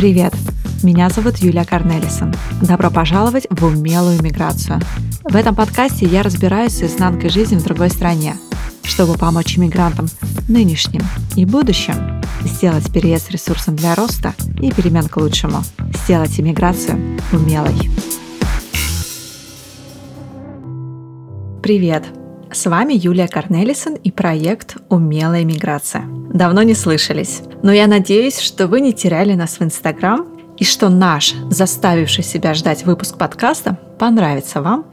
Привет! Меня зовут Юлия Корнелисон. Добро пожаловать в умелую миграцию. В этом подкасте я разбираюсь с изнанкой жизни в другой стране, чтобы помочь иммигрантам нынешним и будущим сделать переезд ресурсом для роста и перемен к лучшему, сделать иммиграцию умелой. Привет! С вами Юлия Корнелисон и проект «Умелая миграция». Давно не слышались, но я надеюсь, что вы не теряли нас в Инстаграм и что наш, заставивший себя ждать выпуск подкаста, понравится вам,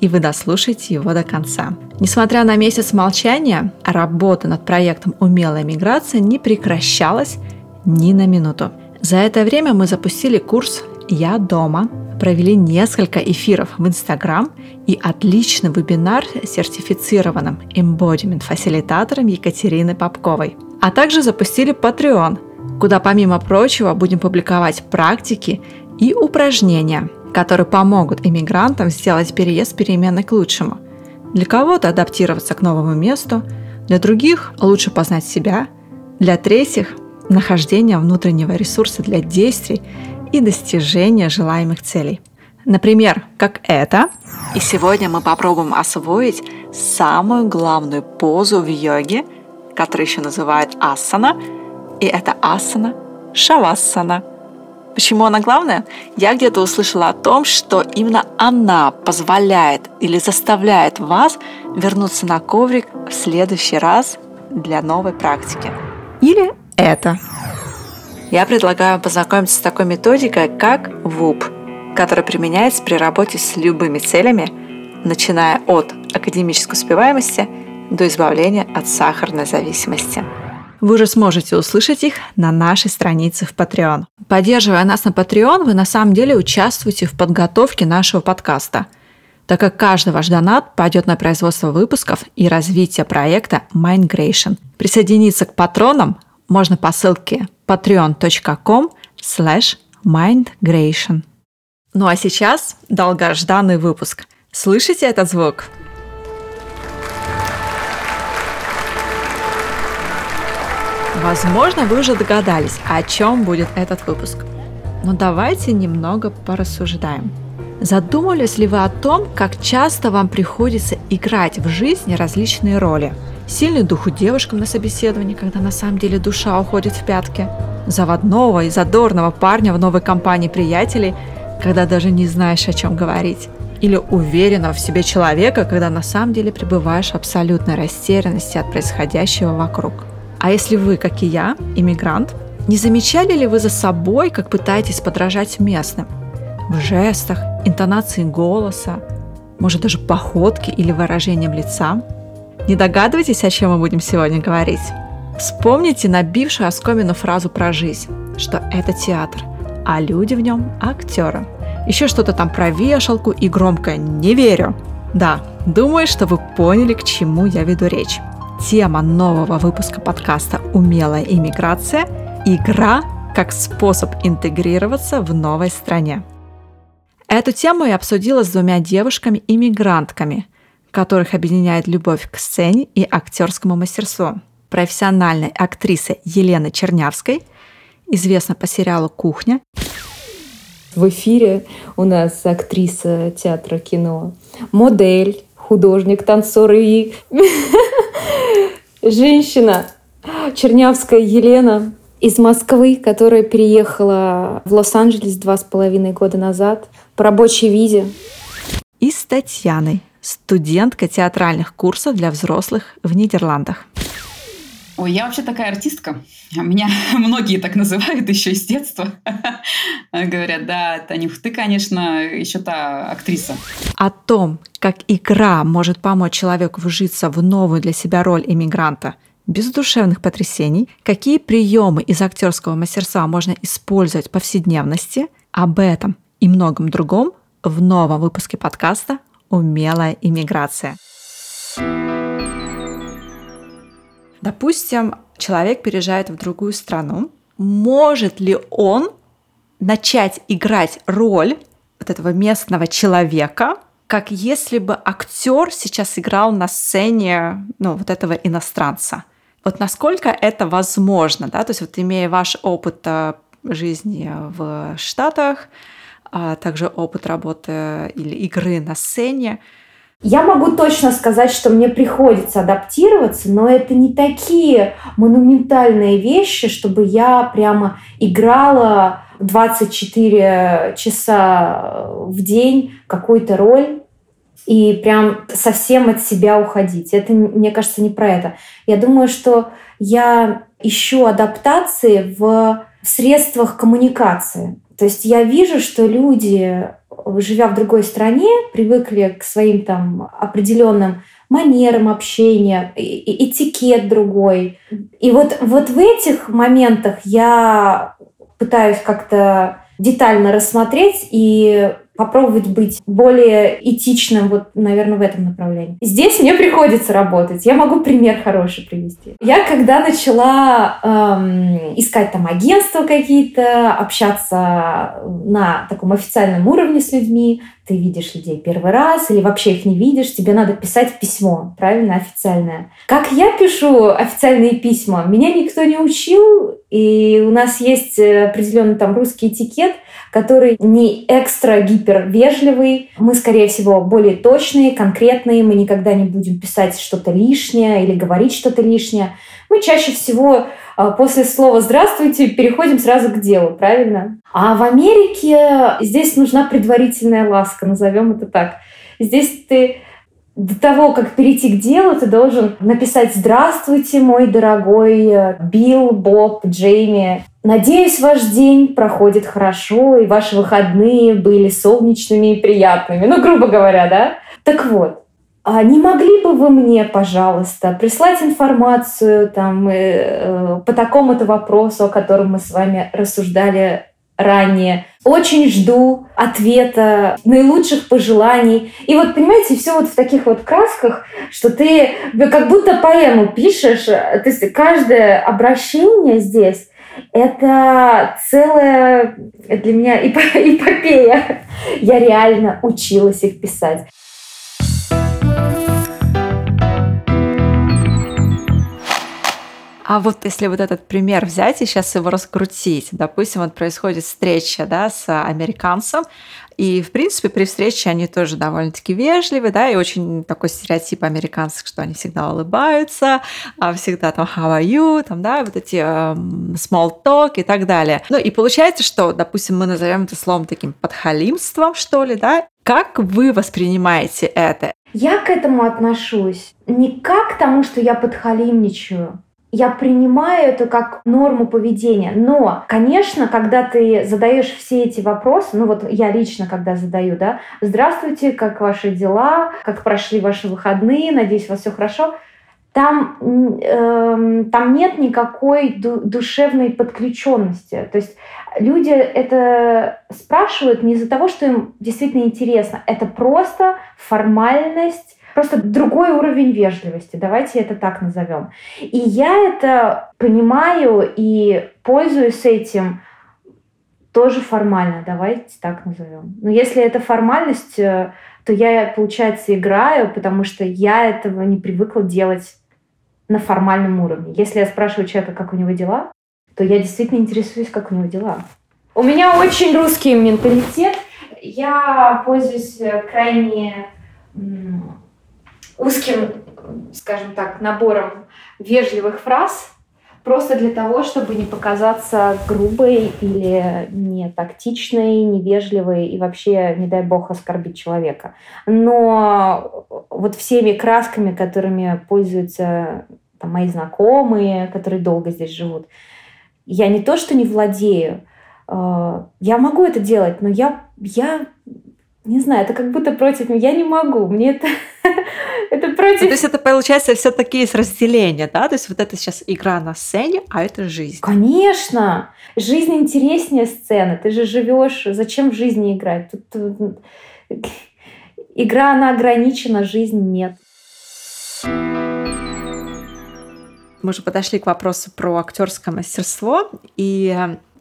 и вы дослушаете его до конца. Несмотря на месяц молчания, работа над проектом «Умелая миграция» не прекращалась ни на минуту. За это время мы запустили курс «Я дома», провели несколько эфиров в Инстаграм и отличный вебинар с сертифицированным embodiment-фасилитатором Екатерины Попковой. А также запустили Patreon, куда помимо прочего будем публиковать практики и упражнения, которые помогут иммигрантам сделать переезд переменной к лучшему. Для кого-то адаптироваться к новому месту, для других лучше познать себя, для третьих – нахождение внутреннего ресурса для действий и достижения желаемых целей. Например, как это. И сегодня мы попробуем освоить самую главную позу в йоге, которую еще называют асана. И это асана шавасана. Почему она главная? Я где-то услышала о том, что именно она позволяет или заставляет вас вернуться на коврик в следующий раз для новой практики. Или это я предлагаю познакомиться с такой методикой, как ВУП, которая применяется при работе с любыми целями, начиная от академической успеваемости до избавления от сахарной зависимости. Вы уже сможете услышать их на нашей странице в Patreon. Поддерживая нас на Patreon, вы на самом деле участвуете в подготовке нашего подкаста, так как каждый ваш донат пойдет на производство выпусков и развитие проекта Mindgration. Присоединиться к патронам можно по ссылке patreon.com slash mindgration. Ну а сейчас долгожданный выпуск. Слышите этот звук? Возможно, вы уже догадались, о чем будет этот выпуск. Но давайте немного порассуждаем. Задумывались ли вы о том, как часто вам приходится играть в жизни различные роли – Сильный дух у девушкам на собеседовании, когда на самом деле душа уходит в пятки. Заводного и задорного парня в новой компании приятелей, когда даже не знаешь, о чем говорить. Или уверенного в себе человека, когда на самом деле пребываешь в абсолютной растерянности от происходящего вокруг. А если вы, как и я, иммигрант, не замечали ли вы за собой, как пытаетесь подражать местным? В жестах, интонации голоса, может даже походке или выражением лица – не догадываетесь, о чем мы будем сегодня говорить? Вспомните набившую оскомину фразу про жизнь, что это театр, а люди в нем – актеры. Еще что-то там про вешалку и громко «не верю». Да, думаю, что вы поняли, к чему я веду речь. Тема нового выпуска подкаста «Умелая иммиграция» – игра как способ интегрироваться в новой стране. Эту тему я обсудила с двумя девушками-иммигрантками – которых объединяет любовь к сцене и актерскому мастерству. Профессиональной актрисы Елены Чернявской, известна по сериалу «Кухня». В эфире у нас актриса театра кино, модель, художник, танцор и женщина Чернявская Елена из Москвы, которая переехала в Лос-Анджелес два с половиной года назад по рабочей визе. И с Татьяной, студентка театральных курсов для взрослых в Нидерландах. Ой, я вообще такая артистка. Меня многие так называют еще с детства. Говорят, да, Танюх, ты, конечно, еще та актриса. О том, как игра может помочь человеку вжиться в новую для себя роль иммигранта без душевных потрясений, какие приемы из актерского мастерства можно использовать в повседневности, об этом и многом другом в новом выпуске подкаста умелая иммиграция. Допустим, человек переезжает в другую страну. Может ли он начать играть роль вот этого местного человека, как если бы актер сейчас играл на сцене ну, вот этого иностранца? Вот насколько это возможно, да, то есть вот имея ваш опыт э, жизни в Штатах, а также опыт работы или игры на сцене. Я могу точно сказать, что мне приходится адаптироваться, но это не такие монументальные вещи, чтобы я прямо играла 24 часа в день какую-то роль и прям совсем от себя уходить. Это, мне кажется, не про это. Я думаю, что я ищу адаптации в средствах коммуникации. То есть я вижу, что люди, живя в другой стране, привыкли к своим там определенным манерам общения, этикет другой. И вот, вот в этих моментах я пытаюсь как-то детально рассмотреть и попробовать быть более этичным, вот, наверное, в этом направлении. Здесь мне приходится работать. Я могу пример хороший привести. Я когда начала эм, искать там агентства какие-то, общаться на таком официальном уровне с людьми, ты видишь людей первый раз или вообще их не видишь, тебе надо писать письмо, правильно, официальное. Как я пишу официальные письма, меня никто не учил, и у нас есть э, определенный там русский этикет, который не экстра гипер вежливый. Мы, скорее всего, более точные, конкретные. Мы никогда не будем писать что-то лишнее или говорить что-то лишнее. Мы чаще всего а, после слова «здравствуйте» переходим сразу к делу, правильно? А в Америке здесь нужна предварительная ласка, назовем это так. Здесь ты до того, как перейти к делу, ты должен написать «Здравствуйте, мой дорогой э, Билл, Боб, Джейми. Надеюсь, ваш день проходит хорошо, и ваши выходные были солнечными и приятными». Ну, грубо говоря, да? Так вот, а не могли бы вы мне, пожалуйста, прислать информацию там, э, э, по такому-то вопросу, о котором мы с вами рассуждали ранее. Очень жду ответа, наилучших пожеланий. И вот, понимаете, все вот в таких вот красках, что ты как будто поэму пишешь. То есть каждое обращение здесь это целая для меня эпопея. Я реально училась их писать. А вот если вот этот пример взять и сейчас его раскрутить, допустим, вот происходит встреча да, с американцем, и, в принципе, при встрече они тоже довольно-таки вежливы, да, и очень такой стереотип американцев, что они всегда улыбаются, а всегда там how are you, там, да, вот эти um, small talk и так далее. Ну, и получается, что, допустим, мы назовем это словом таким подхалимством, что ли, да, как вы воспринимаете это? Я к этому отношусь не как к тому, что я подхалимничаю, я принимаю это как норму поведения. Но, конечно, когда ты задаешь все эти вопросы, ну вот я лично когда задаю, да, здравствуйте, как ваши дела, как прошли ваши выходные, надеюсь, у вас все хорошо, там, э, там нет никакой ду душевной подключенности. То есть люди это спрашивают не из-за того, что им действительно интересно, это просто формальность просто другой уровень вежливости, давайте это так назовем. И я это понимаю и пользуюсь этим тоже формально, давайте так назовем. Но если это формальность, э, то я, получается, играю, потому что я этого не привыкла делать на формальном уровне. Если я спрашиваю человека, как у него дела, то я действительно интересуюсь, как у него дела. У меня очень русский менталитет. Я пользуюсь э, крайне узким, скажем так, набором вежливых фраз, просто для того, чтобы не показаться грубой или не тактичной, невежливой и вообще, не дай бог, оскорбить человека. Но вот всеми красками, которыми пользуются там, мои знакомые, которые долго здесь живут, я не то, что не владею, э, я могу это делать, но я, я не знаю, это как будто против меня. Я не могу. Мне это, это против... То есть это получается все таки есть разделение, да? То есть вот это сейчас игра на сцене, а это жизнь. Конечно. Жизнь интереснее сцены. Ты же живешь. Зачем в жизни играть? Тут... Игра, она ограничена, жизнь нет. Мы уже подошли к вопросу про актерское мастерство. И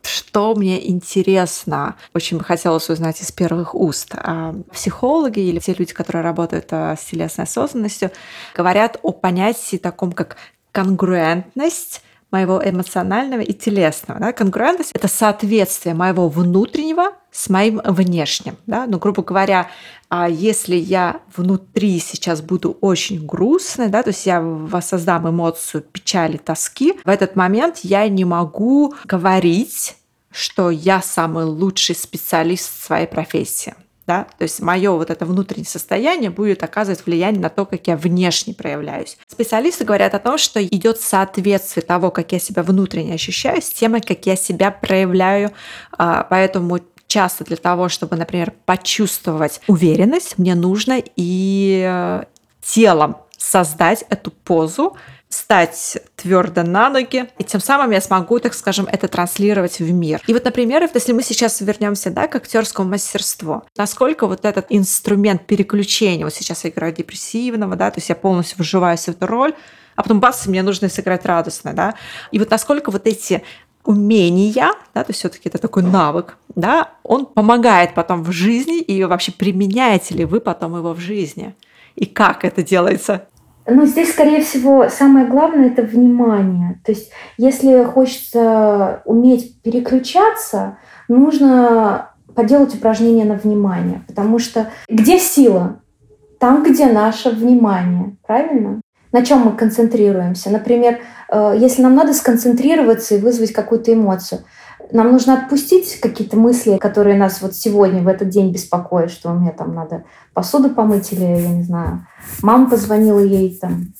что мне интересно, очень бы хотелось узнать из первых уст. А, психологи или те люди, которые работают а, с телесной осознанностью, говорят о понятии таком, как конгруентность моего эмоционального и телесного. Да? Конгруентность — это соответствие моего внутреннего с моим внешним. Да? Ну, грубо говоря, а если я внутри сейчас буду очень грустной, да, то есть я воссоздам эмоцию печали, тоски, в этот момент я не могу говорить, что я самый лучший специалист в своей профессии. Да? То есть мое вот это внутреннее состояние будет оказывать влияние на то, как я внешне проявляюсь. Специалисты говорят о том, что идет соответствие того, как я себя внутренне ощущаю, с тем, как я себя проявляю. А, поэтому часто для того, чтобы, например, почувствовать уверенность, мне нужно и э, телом создать эту позу, стать твердо на ноги, и тем самым я смогу, так скажем, это транслировать в мир. И вот, например, если мы сейчас вернемся да, к актерскому мастерству, насколько вот этот инструмент переключения, вот сейчас я играю депрессивного, да, то есть я полностью вживаюсь в эту роль, а потом бац, мне нужно сыграть радостно, да, и вот насколько вот эти умения, да, то есть все-таки это такой навык, да, он помогает потом в жизни, и вообще применяете ли вы потом его в жизни? И как это делается? Ну, здесь, скорее всего, самое главное – это внимание. То есть, если хочется уметь переключаться, нужно поделать упражнение на внимание. Потому что где сила? Там, где наше внимание. Правильно? На чем мы концентрируемся? Например, э, если нам надо сконцентрироваться и вызвать какую-то эмоцию – нам нужно отпустить какие-то мысли, которые нас вот сегодня, в этот день беспокоят, что мне там надо посуду помыть или, я не знаю, мама позвонила ей там,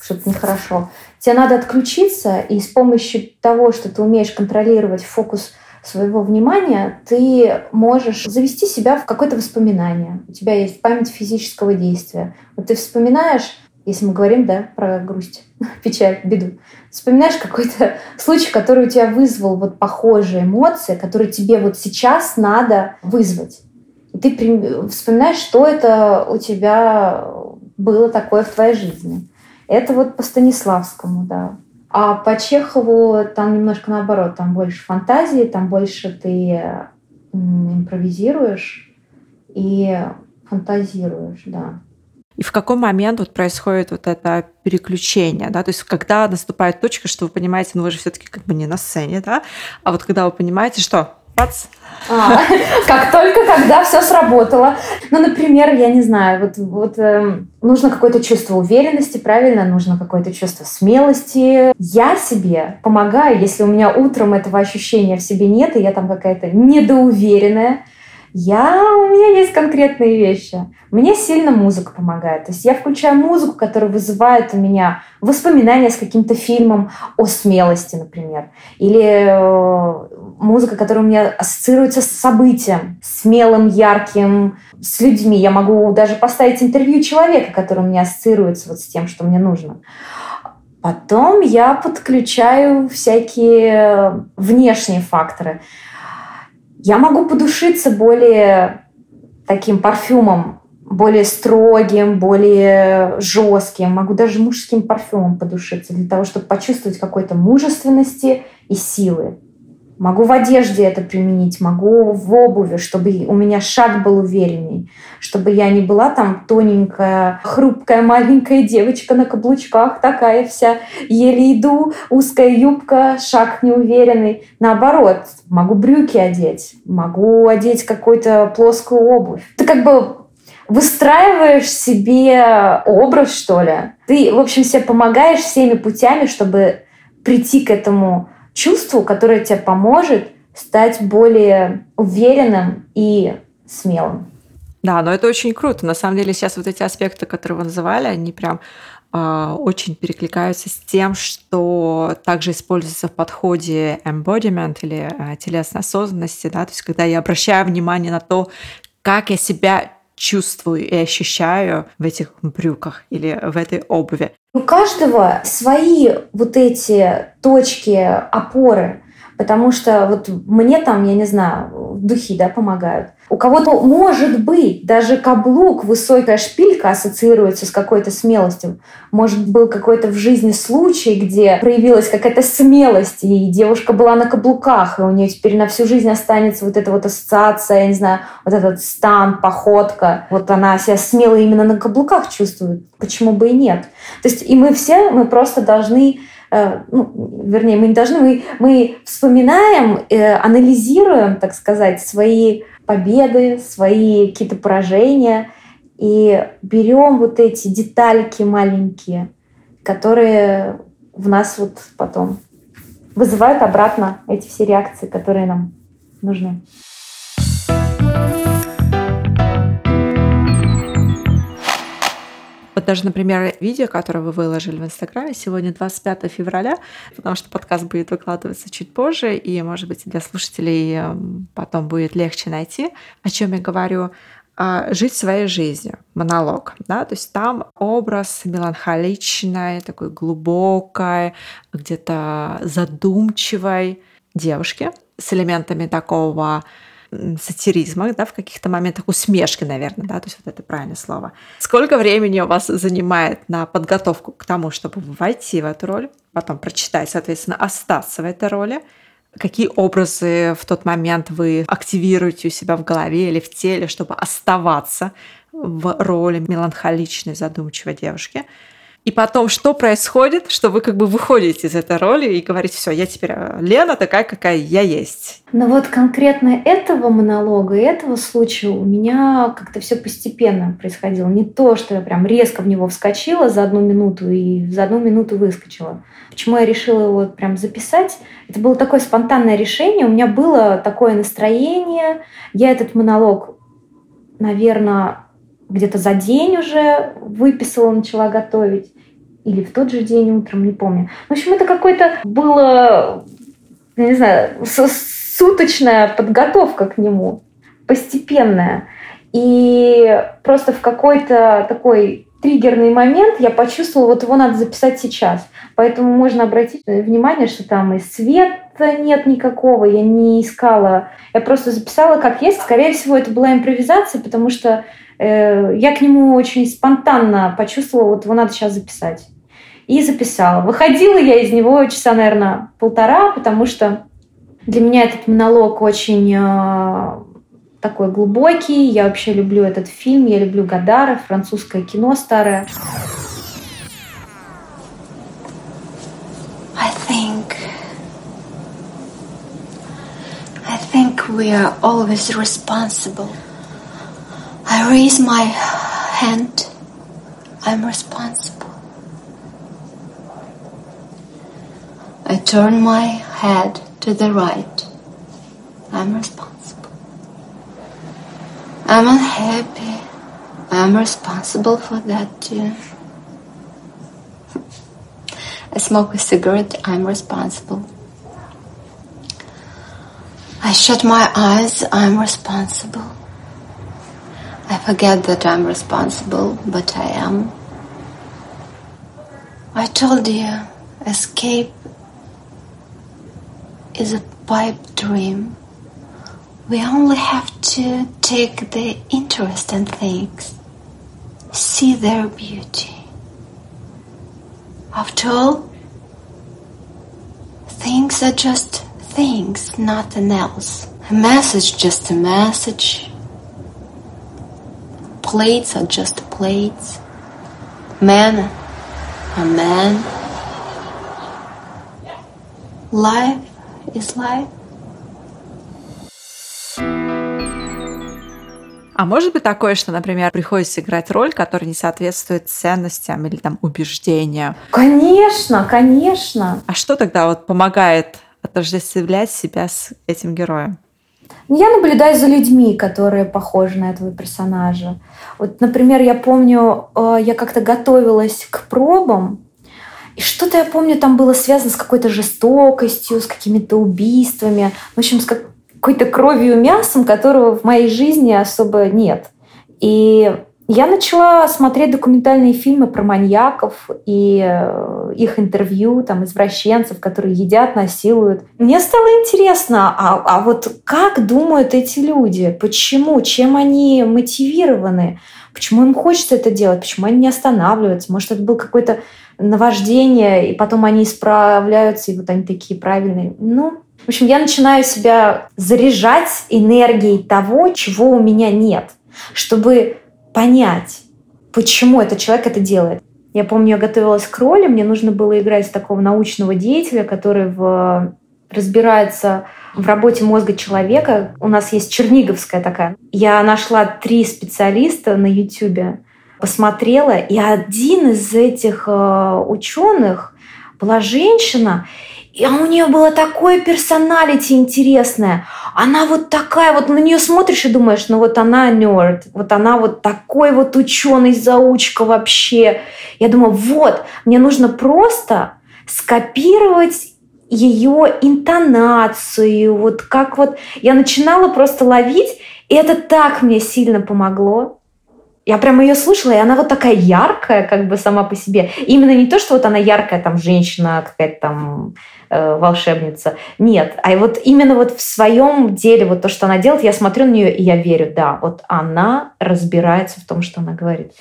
что-то нехорошо. Тебе надо отключиться, и с помощью того, что ты умеешь контролировать фокус своего внимания, ты можешь завести себя в какое-то воспоминание. У тебя есть память физического действия. Вот ты вспоминаешь если мы говорим, да, про грусть, печаль, беду. Вспоминаешь какой-то случай, который у тебя вызвал вот похожие эмоции, которые тебе вот сейчас надо вызвать. И ты вспоминаешь, что это у тебя было такое в твоей жизни. Это вот по Станиславскому, да. А по Чехову там немножко наоборот, там больше фантазии, там больше ты импровизируешь и фантазируешь, да и в какой момент вот происходит вот это переключение, да, то есть когда наступает точка, что вы понимаете, ну вы же все-таки как бы не на сцене, да, а вот когда вы понимаете, что Бац. А, как только когда все сработало. Ну, например, я не знаю, вот, вот э, нужно какое-то чувство уверенности, правильно? Нужно какое-то чувство смелости. Я себе помогаю, если у меня утром этого ощущения в себе нет, и я там какая-то недоуверенная, я, у меня есть конкретные вещи. Мне сильно музыка помогает. То есть я включаю музыку, которая вызывает у меня воспоминания с каким-то фильмом о смелости, например. Или э, музыка, которая у меня ассоциируется с событием, смелым, ярким, с людьми. Я могу даже поставить интервью человека, который у меня ассоциируется вот с тем, что мне нужно. Потом я подключаю всякие внешние факторы. Я могу подушиться более таким парфюмом, более строгим, более жестким. Могу даже мужским парфюмом подушиться для того, чтобы почувствовать какой-то мужественности и силы. Могу в одежде это применить, могу в обуви, чтобы у меня шаг был уверенней, чтобы я не была там тоненькая, хрупкая маленькая девочка на каблучках, такая вся, еле иду, узкая юбка, шаг неуверенный. Наоборот, могу брюки одеть, могу одеть какую-то плоскую обувь. Ты как бы выстраиваешь себе образ, что ли. Ты, в общем, себе помогаешь всеми путями, чтобы прийти к этому чувству, которое тебе поможет стать более уверенным и смелым. Да, но это очень круто. На самом деле сейчас вот эти аспекты, которые вы называли, они прям э, очень перекликаются с тем, что также используется в подходе embodiment или э, телесной осознанности, да, то есть когда я обращаю внимание на то, как я себя чувствую и ощущаю в этих брюках или в этой обуви. У каждого свои вот эти точки опоры, потому что вот мне там, я не знаю, духи, да, помогают. У кого-то, может быть, даже каблук, высокая шпилька ассоциируется с какой-то смелостью. Может, был какой-то в жизни случай, где проявилась какая-то смелость, и девушка была на каблуках, и у нее теперь на всю жизнь останется вот эта вот ассоциация, я не знаю, вот этот стан, походка. Вот она себя смело именно на каблуках чувствует. Почему бы и нет? То есть и мы все, мы просто должны ну, вернее, мы не должны, мы, мы вспоминаем, э, анализируем, так сказать, свои победы, свои какие-то поражения и берем вот эти детальки маленькие, которые в нас вот потом вызывают обратно эти все реакции, которые нам нужны. Вот даже, например, видео, которое вы выложили в Инстаграме, сегодня 25 февраля, потому что подкаст будет выкладываться чуть позже, и, может быть, для слушателей эм, потом будет легче найти, о чем я говорю. А, жить своей жизнью, монолог, да, то есть там образ меланхоличной, такой глубокой, где-то задумчивой девушки с элементами такого сатиризма, да, в каких-то моментах усмешки, наверное, да, то есть вот это правильное слово. Сколько времени у вас занимает на подготовку к тому, чтобы войти в эту роль, потом прочитать, соответственно, остаться в этой роли, какие образы в тот момент вы активируете у себя в голове или в теле, чтобы оставаться в роли меланхоличной, задумчивой девушки – и потом, что происходит, что вы как бы выходите из этой роли и говорите, все, я теперь э, Лена такая, какая я есть. Но вот конкретно этого монолога и этого случая у меня как-то все постепенно происходило. Не то, что я прям резко в него вскочила за одну минуту и за одну минуту выскочила. Почему я решила его прям записать? Это было такое спонтанное решение. У меня было такое настроение. Я этот монолог, наверное, где-то за день уже выписала, начала готовить или в тот же день утром, не помню. В общем, это какое-то было, не знаю, суточная подготовка к нему, постепенная. И просто в какой-то такой триггерный момент я почувствовала, вот его надо записать сейчас. Поэтому можно обратить внимание, что там и света нет никакого, я не искала. Я просто записала как есть. Скорее всего, это была импровизация, потому что э, я к нему очень спонтанно почувствовала, вот его надо сейчас записать и записала. Выходила я из него часа, наверное, полтора, потому что для меня этот монолог очень э, такой глубокий. Я вообще люблю этот фильм, я люблю Гадара, французское кино старое. I think, I think we are always responsible. I raise my hand. I'm responsible. I turn my head to the right. I'm responsible. I'm unhappy. I'm responsible for that too. I smoke a cigarette. I'm responsible. I shut my eyes. I'm responsible. I forget that I'm responsible, but I am. I told you, escape is a pipe dream. We only have to take the interest in things, see their beauty. After all, things are just things, nothing else. A message, just a message. Plates are just plates. Man, a man. Life is life. А может быть такое, что, например, приходится играть роль, которая не соответствует ценностям или там убеждениям? Конечно, конечно. А что тогда вот помогает отождествлять себя с этим героем? Я наблюдаю за людьми, которые похожи на этого персонажа. Вот, например, я помню, э, я как-то готовилась к пробам, и что-то я помню, там было связано с какой-то жестокостью, с какими-то убийствами, в общем, с какой-то кровью и мясом, которого в моей жизни особо нет. И я начала смотреть документальные фильмы про маньяков и э, их интервью, там, извращенцев, которые едят, насилуют. Мне стало интересно, а, а вот как думают эти люди? Почему? Чем они мотивированы? Почему им хочется это делать? Почему они не останавливаются? Может, это был какой-то наваждение, и потом они исправляются, и вот они такие правильные. Ну, в общем, я начинаю себя заряжать энергией того, чего у меня нет, чтобы понять, почему этот человек это делает. Я помню, я готовилась к роли, мне нужно было играть такого научного деятеля, который в разбирается в работе мозга человека. У нас есть черниговская такая. Я нашла три специалиста на YouTube, посмотрела, и один из этих э, ученых была женщина, и у нее было такое персоналити интересное. Она вот такая, вот на нее смотришь и думаешь, ну вот она нерд, вот она вот такой вот ученый заучка вообще. Я думаю, вот, мне нужно просто скопировать ее интонацию, вот как вот я начинала просто ловить, и это так мне сильно помогло. Я прям ее слушала, и она вот такая яркая, как бы сама по себе. И именно не то, что вот она яркая, там, женщина, какая-то там э, волшебница. Нет. А вот именно вот в своем деле, вот то, что она делает, я смотрю на нее, и я верю, да, вот она разбирается в том, что она говорит.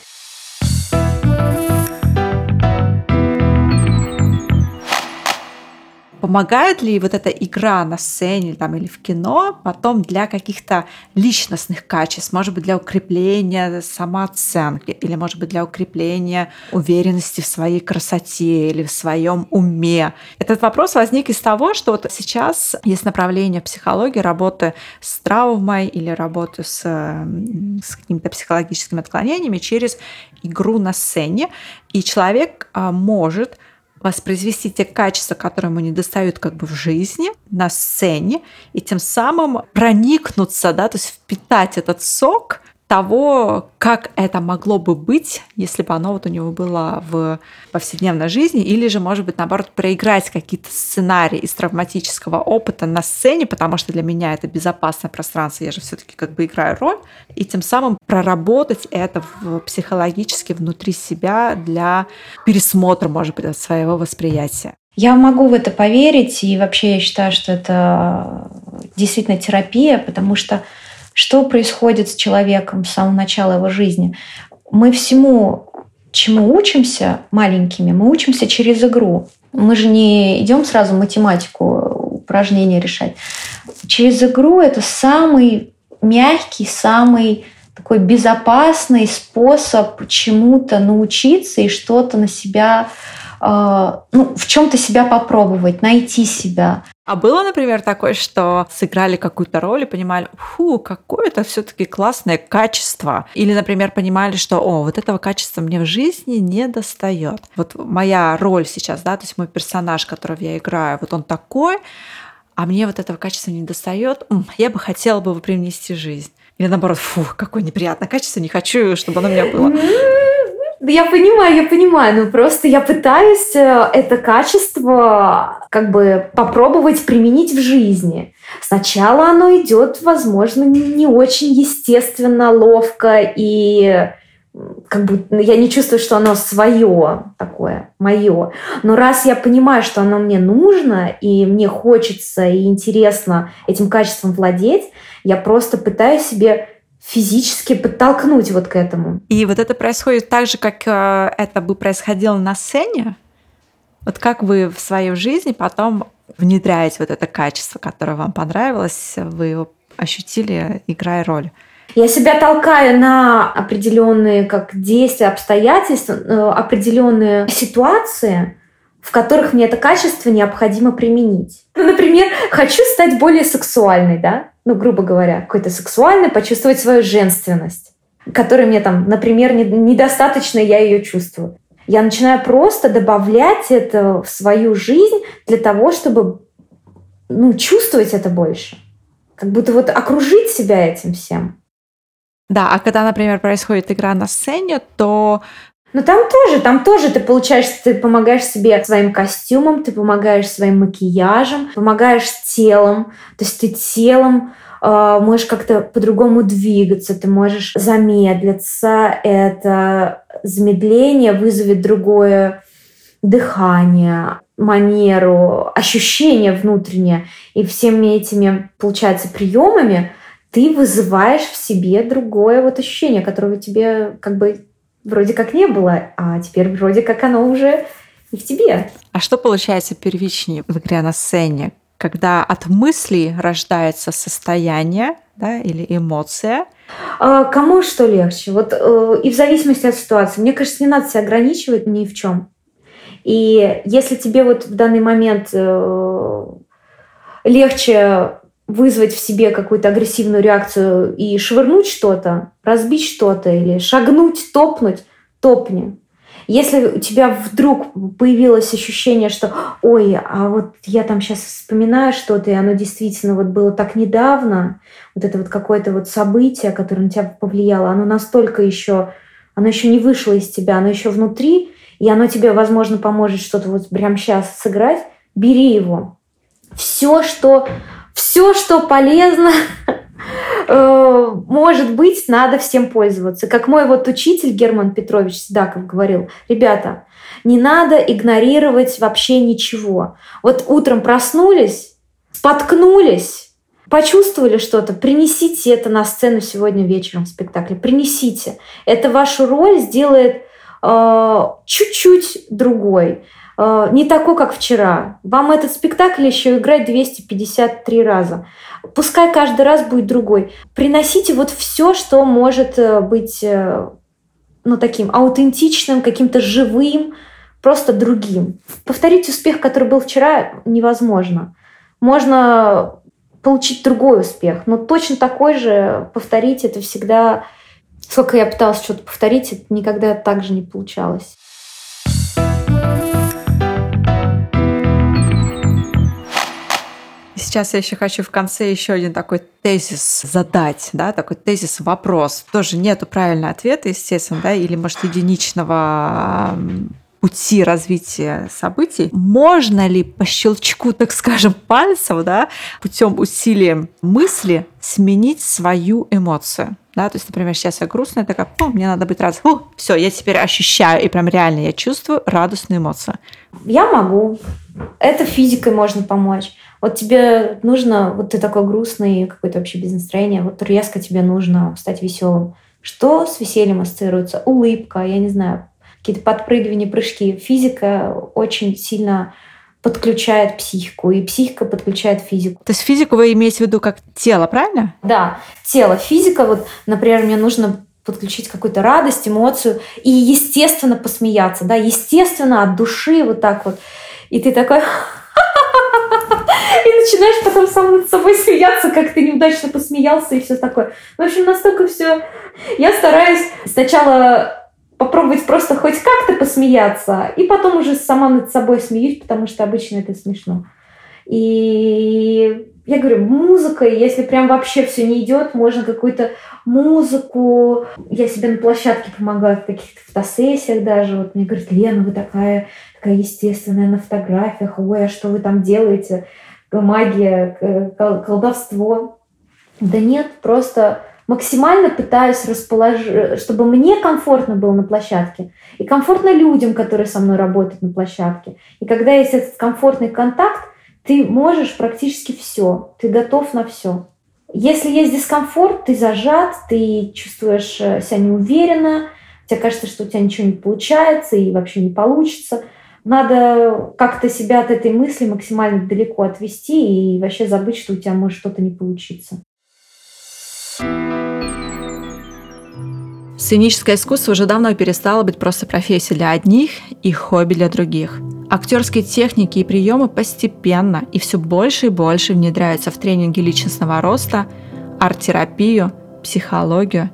Помогает ли вот эта игра на сцене там, или в кино потом для каких-то личностных качеств, может быть, для укрепления самооценки, или, может быть, для укрепления уверенности в своей красоте или в своем уме? Этот вопрос возник из того, что вот сейчас есть направление психологии работы с травмой или работы с, с какими-то психологическими отклонениями через игру на сцене, и человек а, может воспроизвести те качества, которые ему не достают как бы в жизни, на сцене, и тем самым проникнуться, да, то есть впитать этот сок того, как это могло бы быть, если бы оно вот у него было в повседневной жизни, или же, может быть, наоборот, проиграть какие-то сценарии из травматического опыта на сцене, потому что для меня это безопасное пространство, я же все-таки как бы играю роль, и тем самым проработать это в, психологически внутри себя для пересмотра, может быть, своего восприятия. Я могу в это поверить, и вообще я считаю, что это действительно терапия, потому что что происходит с человеком с самого начала его жизни? Мы всему, чему учимся маленькими, мы учимся через игру. Мы же не идем сразу математику, упражнения решать. Через игру это самый мягкий, самый такой безопасный способ чему-то научиться и что-то на себя, ну, в чем-то себя попробовать, найти себя. А было, например, такое, что сыграли какую-то роль и понимали, фу, какое это все-таки классное качество. Или, например, понимали, что, о, вот этого качества мне в жизни не достает. Вот моя роль сейчас, да, то есть мой персонаж, которого я играю, вот он такой, а мне вот этого качества не достает, я бы хотела бы его привнести в жизнь. Или наоборот, фу, какое неприятное качество, не хочу, чтобы оно у меня было. Я понимаю, я понимаю, но просто я пытаюсь э, это качество как бы попробовать применить в жизни. Сначала оно идет, возможно, не очень естественно, ловко и как бы ну, я не чувствую, что оно свое такое, мое. Но раз я понимаю, что оно мне нужно, и мне хочется и интересно этим качеством владеть, я просто пытаюсь себе физически подтолкнуть вот к этому. И вот это происходит так же, как э, это бы происходило на сцене? Вот как вы в свою жизнь потом внедряете вот это качество, которое вам понравилось, вы его ощутили, играя роль? Я себя толкаю на определенные как действия, обстоятельства, э, определенные ситуации, в которых мне это качество необходимо применить. Ну, например, хочу стать более сексуальной, да? Ну, грубо говоря, какой-то сексуальной, почувствовать свою женственность, которая мне там, например, недостаточно я ее чувствую. Я начинаю просто добавлять это в свою жизнь для того, чтобы ну, чувствовать это больше. Как будто вот окружить себя этим всем. Да, а когда, например, происходит игра на сцене, то но там тоже, там тоже ты получаешь, ты помогаешь себе своим костюмом, ты помогаешь своим макияжем, помогаешь телом. То есть ты телом э, можешь как-то по-другому двигаться, ты можешь замедлиться. Это замедление вызовет другое дыхание, манеру, ощущение внутреннее. И всеми этими, получается, приемами ты вызываешь в себе другое вот ощущение, которого тебе как бы вроде как не было, а теперь вроде как оно уже и в тебе. А что получается первичнее в игре на сцене? когда от мысли рождается состояние да, или эмоция. А кому что легче? Вот э, и в зависимости от ситуации. Мне кажется, не надо себя ограничивать ни в чем. И если тебе вот в данный момент э, легче вызвать в себе какую-то агрессивную реакцию и швырнуть что-то, разбить что-то или шагнуть, топнуть, топни. Если у тебя вдруг появилось ощущение, что ой, а вот я там сейчас вспоминаю что-то, и оно действительно вот было так недавно, вот это вот какое-то вот событие, которое на тебя повлияло, оно настолько еще, оно еще не вышло из тебя, оно еще внутри, и оно тебе, возможно, поможет что-то вот прямо сейчас сыграть, бери его. Все, что, все, что полезно, э, может быть, надо всем пользоваться. Как мой вот учитель Герман Петрович Седаков говорил, ребята, не надо игнорировать вообще ничего. Вот утром проснулись, споткнулись, почувствовали что-то, принесите это на сцену сегодня вечером в спектакле. Принесите. Это вашу роль сделает э, чуть-чуть другой. Э, не такой, как вчера. Вам этот спектакль еще играть 253 раза. Пускай каждый раз будет другой. Приносите вот все, что может э, быть э, ну, таким аутентичным, каким-то живым, просто другим. Повторить успех, который был вчера, невозможно. Можно получить другой успех, но точно такой же повторить это всегда... Сколько я пыталась что-то повторить, это никогда так же не получалось. Сейчас я еще хочу в конце еще один такой тезис задать, да, такой тезис вопрос. Тоже нету правильного ответа, естественно, да, или может единичного пути развития событий, можно ли по щелчку, так скажем, пальцев, да, путем усилия мысли сменить свою эмоцию? Да, то есть, например, сейчас я грустная, такая, О, мне надо быть рад. Все, я теперь ощущаю, и прям реально я чувствую радостную эмоцию. Я могу. Это физикой можно помочь. Вот тебе нужно, вот ты такой грустный, какой-то вообще без настроения, вот резко тебе нужно стать веселым. Что с весельем ассоциируется? Улыбка, я не знаю, какие-то подпрыгивания, прыжки. Физика очень сильно подключает психику, и психика подключает физику. То есть физику вы имеете в виду как тело, правильно? Да, тело. Физика, вот, например, мне нужно подключить какую-то радость, эмоцию и, естественно, посмеяться, да, естественно, от души вот так вот. И ты такой и начинаешь потом сам над собой смеяться, как ты неудачно посмеялся и все такое. В общем, настолько все... Я стараюсь сначала попробовать просто хоть как-то посмеяться, и потом уже сама над собой смеюсь, потому что обычно это смешно. И я говорю, музыка, если прям вообще все не идет, можно какую-то музыку. Я себе на площадке помогаю в каких-то фотосессиях даже. Вот мне говорят, Лена, вы такая, такая естественная на фотографиях. Ой, а что вы там делаете? Магия, колдовство. Да нет, просто максимально пытаюсь расположить, чтобы мне комфортно было на площадке и комфортно людям, которые со мной работают на площадке. И когда есть этот комфортный контакт, ты можешь практически все, ты готов на все. Если есть дискомфорт, ты зажат, ты чувствуешь э, себя неуверенно, тебе кажется, что у тебя ничего не получается и вообще не получится. Надо как-то себя от этой мысли максимально далеко отвести и вообще забыть, что у тебя может что-то не получиться. Сценическое искусство уже давно перестало быть просто профессией для одних и хобби для других. Актерские техники и приемы постепенно и все больше и больше внедряются в тренинги личностного роста, арт-терапию, психологию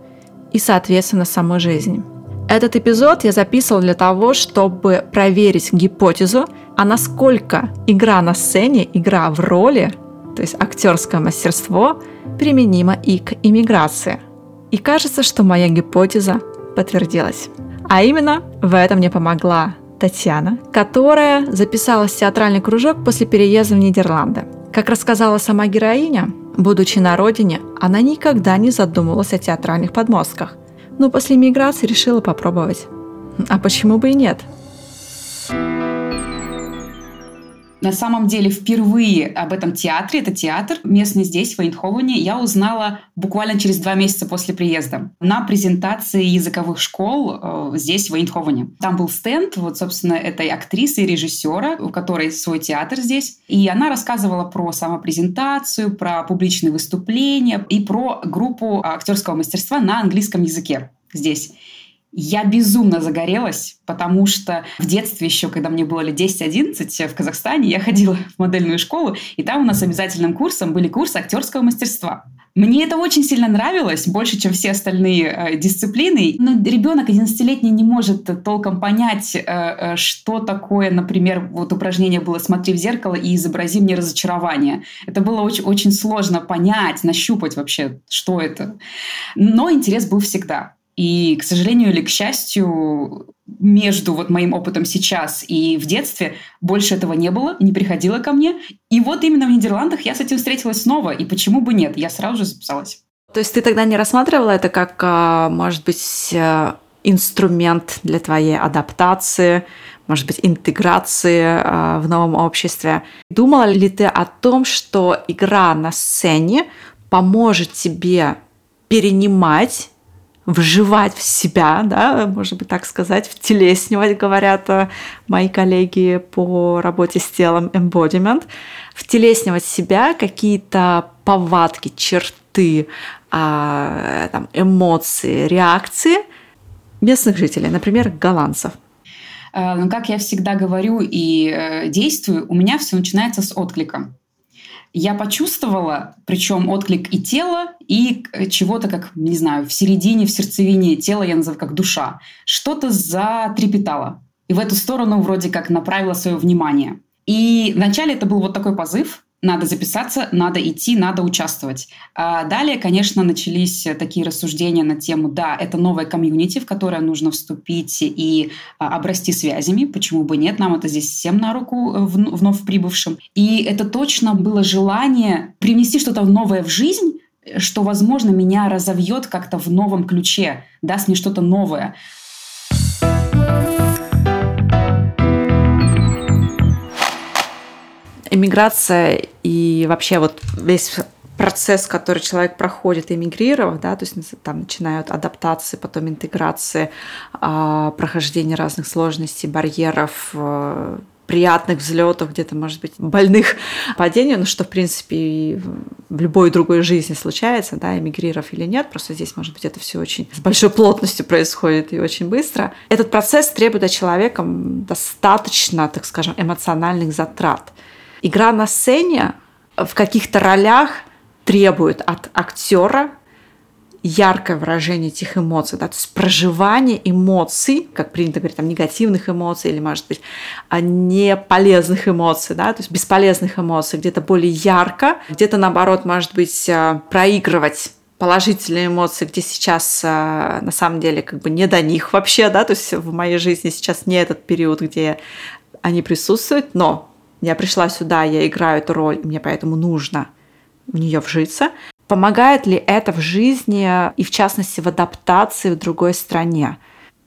и, соответственно, саму жизнь. Этот эпизод я записывал для того, чтобы проверить гипотезу, а насколько игра на сцене, игра в роли, то есть актерское мастерство, применима и к иммиграции – и кажется, что моя гипотеза подтвердилась. А именно в этом мне помогла Татьяна, которая записалась в театральный кружок после переезда в Нидерланды. Как рассказала сама героиня, будучи на родине, она никогда не задумывалась о театральных подмостках, но после миграции решила попробовать. А почему бы и нет? На самом деле впервые об этом театре, это театр местный здесь, в Эйнховене, я узнала буквально через два месяца после приезда на презентации языковых школ э, здесь, в Эйнховене. Там был стенд, вот, собственно, этой актрисы и режиссера, у которой свой театр здесь. И она рассказывала про самопрезентацию, про публичные выступления и про группу актерского мастерства на английском языке здесь. Я безумно загорелась, потому что в детстве еще, когда мне было лет 10-11 в Казахстане, я ходила в модельную школу, и там у нас обязательным курсом были курсы актерского мастерства. Мне это очень сильно нравилось, больше, чем все остальные э, дисциплины. Но ребенок 11-летний не может толком понять, э, э, что такое, например, вот упражнение было «Смотри в зеркало и изобрази мне разочарование». Это было очень, очень сложно понять, нащупать вообще, что это. Но интерес был всегда. И, к сожалению или к счастью, между вот моим опытом сейчас и в детстве больше этого не было, не приходило ко мне. И вот именно в Нидерландах я с этим встретилась снова. И почему бы нет? Я сразу же записалась. То есть ты тогда не рассматривала это как, а, может быть, э, инструмент для твоей адаптации, может быть, интеграции а, в новом обществе. Думала ли ты о том, что игра на сцене поможет тебе перенимать вживать в себя, да, можно быть так сказать, втелеснивать, говорят э, мои коллеги по работе с телом embodiment, втелеснивать в себя какие-то повадки, черты, а, эмоции, реакции местных жителей, например, голландцев. Э, ну, как я всегда говорю и э, действую, у меня все начинается с отклика я почувствовала, причем отклик и тела, и чего-то как, не знаю, в середине, в сердцевине тела, я называю как душа. Что-то затрепетало. И в эту сторону вроде как направила свое внимание. И вначале это был вот такой позыв, надо записаться, надо идти, надо участвовать. А далее, конечно, начались такие рассуждения на тему, да, это новая комьюнити, в которое нужно вступить и а, обрасти связями, почему бы нет, нам это здесь всем на руку э, вновь прибывшим. И это точно было желание привнести что-то новое в жизнь, что, возможно, меня разовьет как-то в новом ключе, даст мне что-то новое. Эмиграция и вообще вот весь процесс, который человек проходит, эмигрировав, да, то есть там начинают адаптации, потом интеграции, а, прохождение разных сложностей, барьеров, э, приятных взлетов, где-то, может быть, больных падений, но что, в принципе, в любой другой жизни случается, да, эмигрировав или нет, просто здесь, может быть, это все очень с большой плотностью происходит и очень быстро. Этот процесс требует от человека достаточно, так скажем, эмоциональных затрат. Игра на сцене в каких-то ролях требует от актера яркое выражение этих эмоций, да, то есть проживание эмоций, как принято говорить, там, негативных эмоций или, может быть, а, не полезных эмоций, да, то есть бесполезных эмоций, где-то более ярко, где-то, наоборот, может быть, а, проигрывать положительные эмоции, где сейчас а, на самом деле как бы не до них вообще, да, то есть в моей жизни сейчас не этот период, где они присутствуют, но я пришла сюда, я играю эту роль, мне поэтому нужно в нее вжиться. Помогает ли это в жизни и, в частности, в адаптации в другой стране?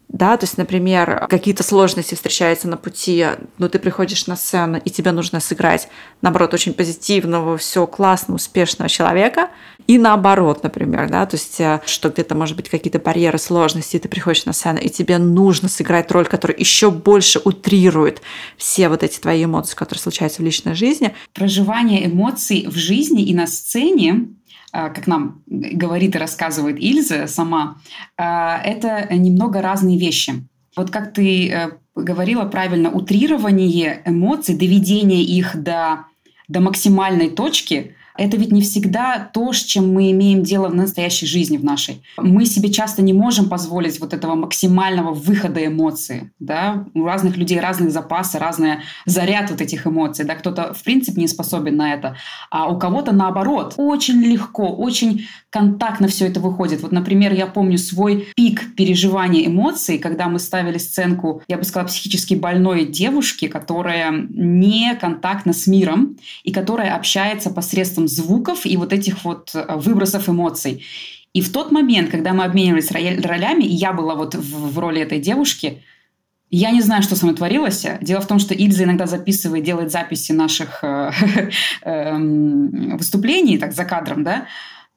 Да, то есть, например, какие-то сложности встречаются на пути, но ты приходишь на сцену, и тебе нужно сыграть, наоборот, очень позитивного, все классно, успешного человека, и наоборот, например, да, то есть, э, что где-то, может быть, какие-то барьеры, сложности, и ты приходишь на сцену, и тебе нужно сыграть роль, которая еще больше утрирует все вот эти твои эмоции, которые случаются в личной жизни. Проживание эмоций в жизни и на сцене как нам говорит и рассказывает Ильза сама, а, это немного разные вещи. Вот как ты э, говорила правильно, утрирование эмоций, доведение их до, до максимальной точки – это ведь не всегда то, с чем мы имеем дело в настоящей жизни в нашей. Мы себе часто не можем позволить вот этого максимального выхода эмоций. Да? У разных людей разные запасы, разный заряд вот этих эмоций. Да? Кто-то, в принципе, не способен на это, а у кого-то наоборот. Очень легко, очень контактно все это выходит. Вот, например, я помню свой пик переживания эмоций, когда мы ставили сценку, я бы сказала, психически больной девушки, которая не контактна с миром и которая общается посредством посредством звуков и вот этих вот э, выбросов эмоций. И в тот момент, когда мы обменивались ролями, и я была вот в, в роли этой девушки, Я не знаю, что со мной творилось. Дело в том, что Ильза иногда записывает, делает записи наших э, эм, выступлений, так, за кадром, да.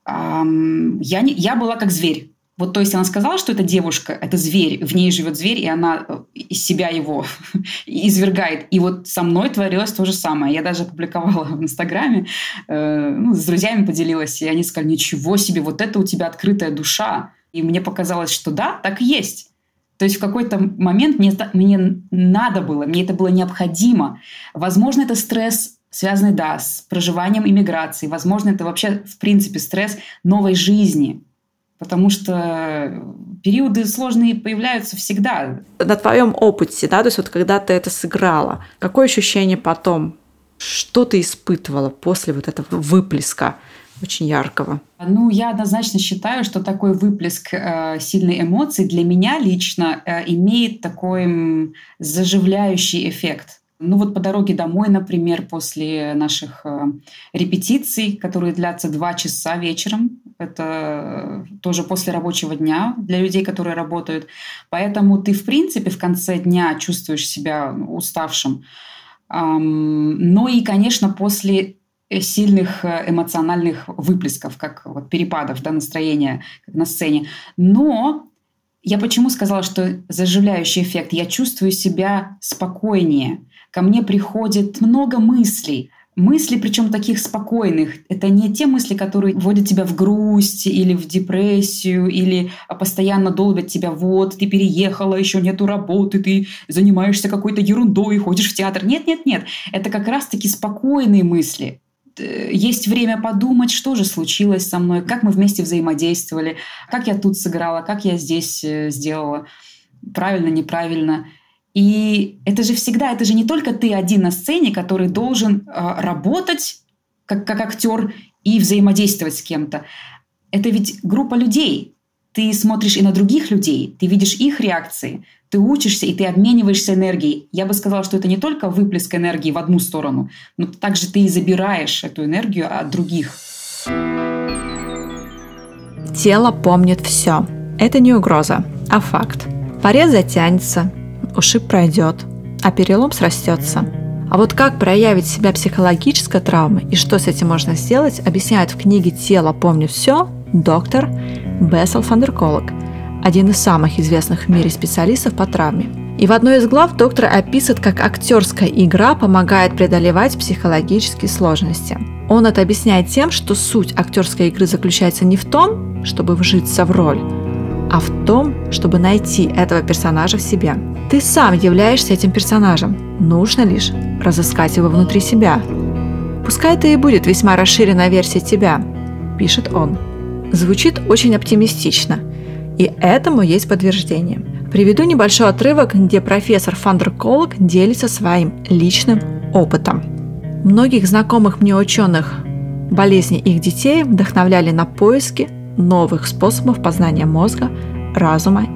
Я, не, я была как зверь. Вот, то есть она сказала, что это девушка, это зверь, в ней живет зверь, и она э, из себя его извергает. И вот со мной творилось то же самое. Я даже публиковала в Инстаграме, э, ну, с друзьями поделилась, и они сказали, ничего себе, вот это у тебя открытая душа. И мне показалось, что да, так и есть. То есть в какой-то момент мне, мне надо было, мне это было необходимо. Возможно, это стресс, связанный, да, с проживанием иммиграции. Возможно, это вообще, в принципе, стресс новой жизни. Потому что периоды сложные появляются всегда. На твоем опыте, да, то есть вот когда ты это сыграла, какое ощущение потом? Что ты испытывала после вот этого выплеска? очень яркого? Ну, я однозначно считаю, что такой выплеск э, сильной эмоций для меня лично э, имеет такой м, заживляющий эффект. Ну вот по дороге домой, например, после наших э, репетиций, которые длятся два часа вечером, это тоже после рабочего дня для людей, которые работают. Поэтому ты, в принципе, в конце дня чувствуешь себя уставшим. Но и, конечно, после Э, сильных э, эмоциональных выплесков, как вот перепадов да, настроения как на сцене. Но я почему сказала, что заживляющий эффект? Я чувствую себя спокойнее. Ко мне приходит много мыслей. Мысли, причем таких спокойных. Это не те мысли, которые вводят тебя в грусть или в депрессию, или постоянно долбят тебя. Вот, ты переехала, еще нету работы, ты занимаешься какой-то ерундой, ходишь в театр. Нет, нет, нет. Это как раз-таки спокойные мысли Э, есть время подумать, что же случилось со мной, как мы вместе взаимодействовали, как я тут сыграла, как я здесь э, сделала, правильно, неправильно. И это же всегда, это же не только ты один на сцене, который должен э, работать как, как актер и взаимодействовать с кем-то. Это ведь группа людей. Ты смотришь и на других людей, ты видишь их реакции, ты учишься и ты обмениваешься энергией. Я бы сказала, что это не только выплеск энергии в одну сторону, но также ты и забираешь эту энергию от других. Тело помнит все. Это не угроза, а факт. Порез затянется, ушиб пройдет, а перелом срастется. А вот как проявить себя психологическая травма и что с этим можно сделать, объясняет в книге «Тело помнит все» доктор Бессел Фандерколог – один из самых известных в мире специалистов по травме. И в одной из глав доктор описывает, как актерская игра помогает преодолевать психологические сложности. Он это объясняет тем, что суть актерской игры заключается не в том, чтобы вжиться в роль, а в том, чтобы найти этого персонажа в себе. Ты сам являешься этим персонажем. Нужно лишь разыскать его внутри себя. Пускай это и будет весьма расширенная версия тебя, пишет он. Звучит очень оптимистично – и этому есть подтверждение. Приведу небольшой отрывок, где профессор Фандерколог делится своим личным опытом. Многих знакомых мне ученых болезни их детей вдохновляли на поиски новых способов познания мозга, разума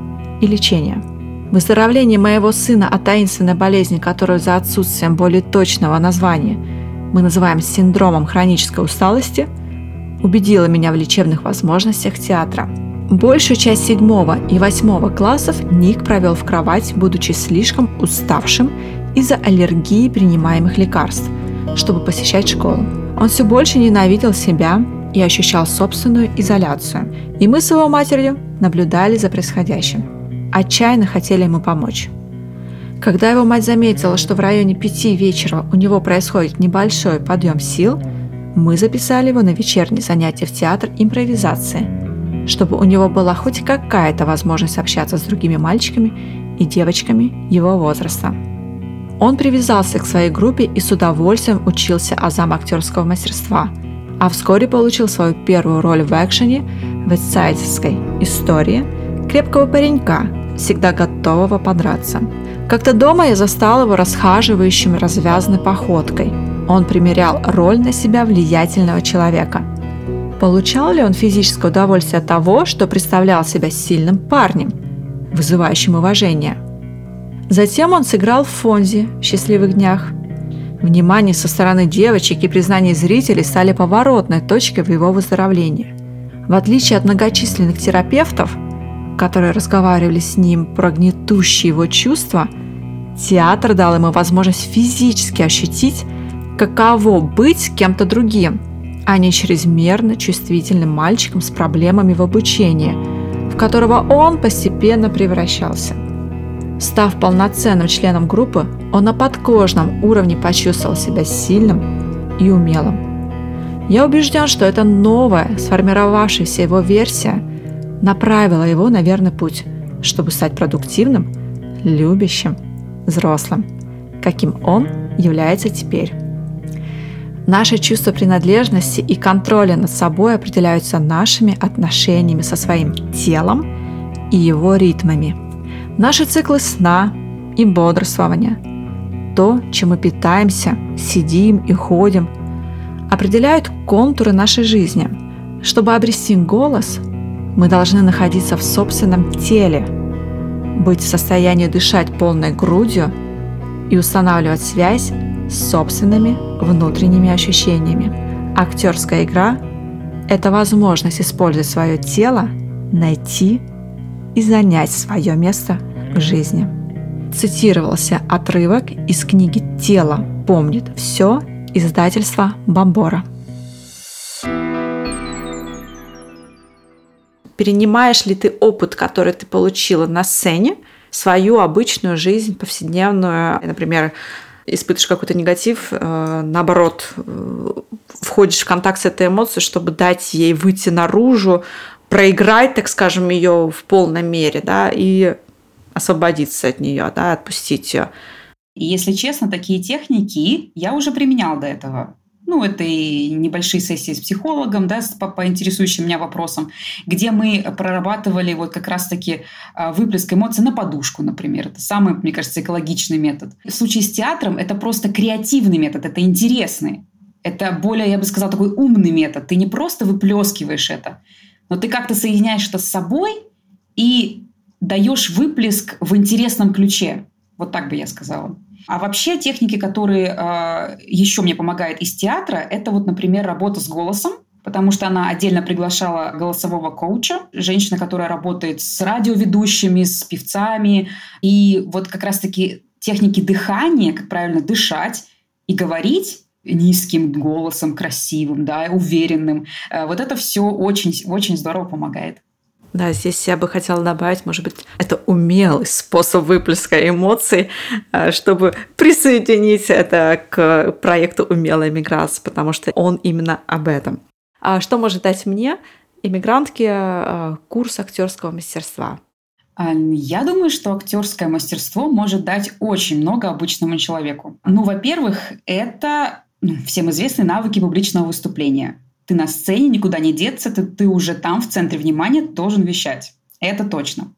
и лечения. Выздоровление моего сына от таинственной болезни, которую за отсутствием более точного названия мы называем синдромом хронической усталости, убедило меня в лечебных возможностях театра – Большую часть седьмого и восьмого классов Ник провел в кровать, будучи слишком уставшим из-за аллергии принимаемых лекарств, чтобы посещать школу. Он все больше ненавидел себя и ощущал собственную изоляцию. И мы с его матерью наблюдали за происходящим. Отчаянно хотели ему помочь. Когда его мать заметила, что в районе пяти вечера у него происходит небольшой подъем сил, мы записали его на вечерние занятия в театр импровизации – чтобы у него была хоть какая-то возможность общаться с другими мальчиками и девочками его возраста. Он привязался к своей группе и с удовольствием учился азам актерского мастерства, а вскоре получил свою первую роль в экшене в эссайдской истории крепкого паренька, всегда готового подраться. Как-то дома я застал его расхаживающим развязанной походкой. Он примерял роль на себя влиятельного человека – Получал ли он физическое удовольствие от того, что представлял себя сильным парнем, вызывающим уважение? Затем он сыграл в Фонзе в «Счастливых днях». Внимание со стороны девочек и признание зрителей стали поворотной точкой в его выздоровлении. В отличие от многочисленных терапевтов, которые разговаривали с ним про гнетущие его чувства, Театр дал ему возможность физически ощутить, каково быть кем-то другим, а не чрезмерно чувствительным мальчиком с проблемами в обучении, в которого он постепенно превращался. Став полноценным членом группы, он на подкожном уровне почувствовал себя сильным и умелым. Я убежден, что эта новая, сформировавшаяся его версия направила его на верный путь, чтобы стать продуктивным, любящим, взрослым, каким он является теперь. Наше чувство принадлежности и контроля над собой определяются нашими отношениями со своим телом и его ритмами. Наши циклы сна и бодрствования, то, чем мы питаемся, сидим и ходим, определяют контуры нашей жизни. Чтобы обрести голос, мы должны находиться в собственном теле, быть в состоянии дышать полной грудью и устанавливать связь с собственными внутренними ощущениями. Актерская игра – это возможность использовать свое тело, найти и занять свое место в жизни. Цитировался отрывок из книги «Тело помнит все» издательства «Бомбора». Перенимаешь ли ты опыт, который ты получила на сцене, свою обычную жизнь, повседневную, например, испытываешь какой-то негатив, э, наоборот, э, входишь в контакт с этой эмоцией, чтобы дать ей выйти наружу, проиграть, так скажем, ее в полной мере, да, и освободиться от нее, да, отпустить ее. И если честно, такие техники я уже применял до этого ну, это и небольшие сессии с психологом, да, по, по интересующим меня вопросам, где мы прорабатывали вот как раз-таки а, выплеск эмоций на подушку, например. Это самый, мне кажется, экологичный метод. В случае с театром это просто креативный метод, это интересный. Это более, я бы сказала, такой умный метод. Ты не просто выплескиваешь это, но ты как-то соединяешь это с собой и даешь выплеск в интересном ключе. Вот так бы я сказала. А вообще техники, которые э, еще мне помогают из театра, это вот, например, работа с голосом, потому что она отдельно приглашала голосового коуча, женщина, которая работает с радиоведущими, с певцами. И вот как раз-таки техники дыхания, как правильно дышать и говорить низким голосом, красивым, да, уверенным. Э, вот это все очень, очень здорово помогает. Да, здесь я бы хотела добавить, может быть, это умелый способ выплеска эмоций, э, чтобы присоединить это к проекту «Умелая миграция», потому что он именно об этом. А что может дать мне, иммигрантке, э, курс актерского мастерства? А, я думаю, что актерское мастерство может дать очень много обычному человеку. Ну, во-первых, это ну, всем известные навыки публичного выступления ты на сцене, никуда не деться, ты, ты уже там, в центре внимания, должен вещать. Это точно.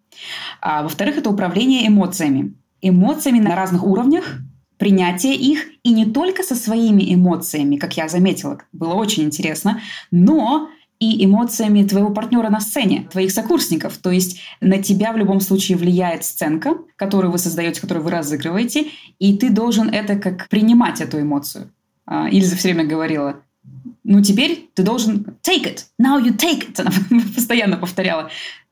А, во-вторых, это управление эмоциями. Эмоциями на разных уровнях, принятие их, и не только со своими эмоциями, как я заметила, было очень интересно, но и эмоциями твоего партнера на сцене, твоих сокурсников. То есть на тебя в любом случае влияет сценка, которую вы создаете, которую вы разыгрываете, и ты должен это как принимать эту эмоцию. А, Ильза все время говорила, ну теперь ты должен take it, now you take it, она постоянно повторяла.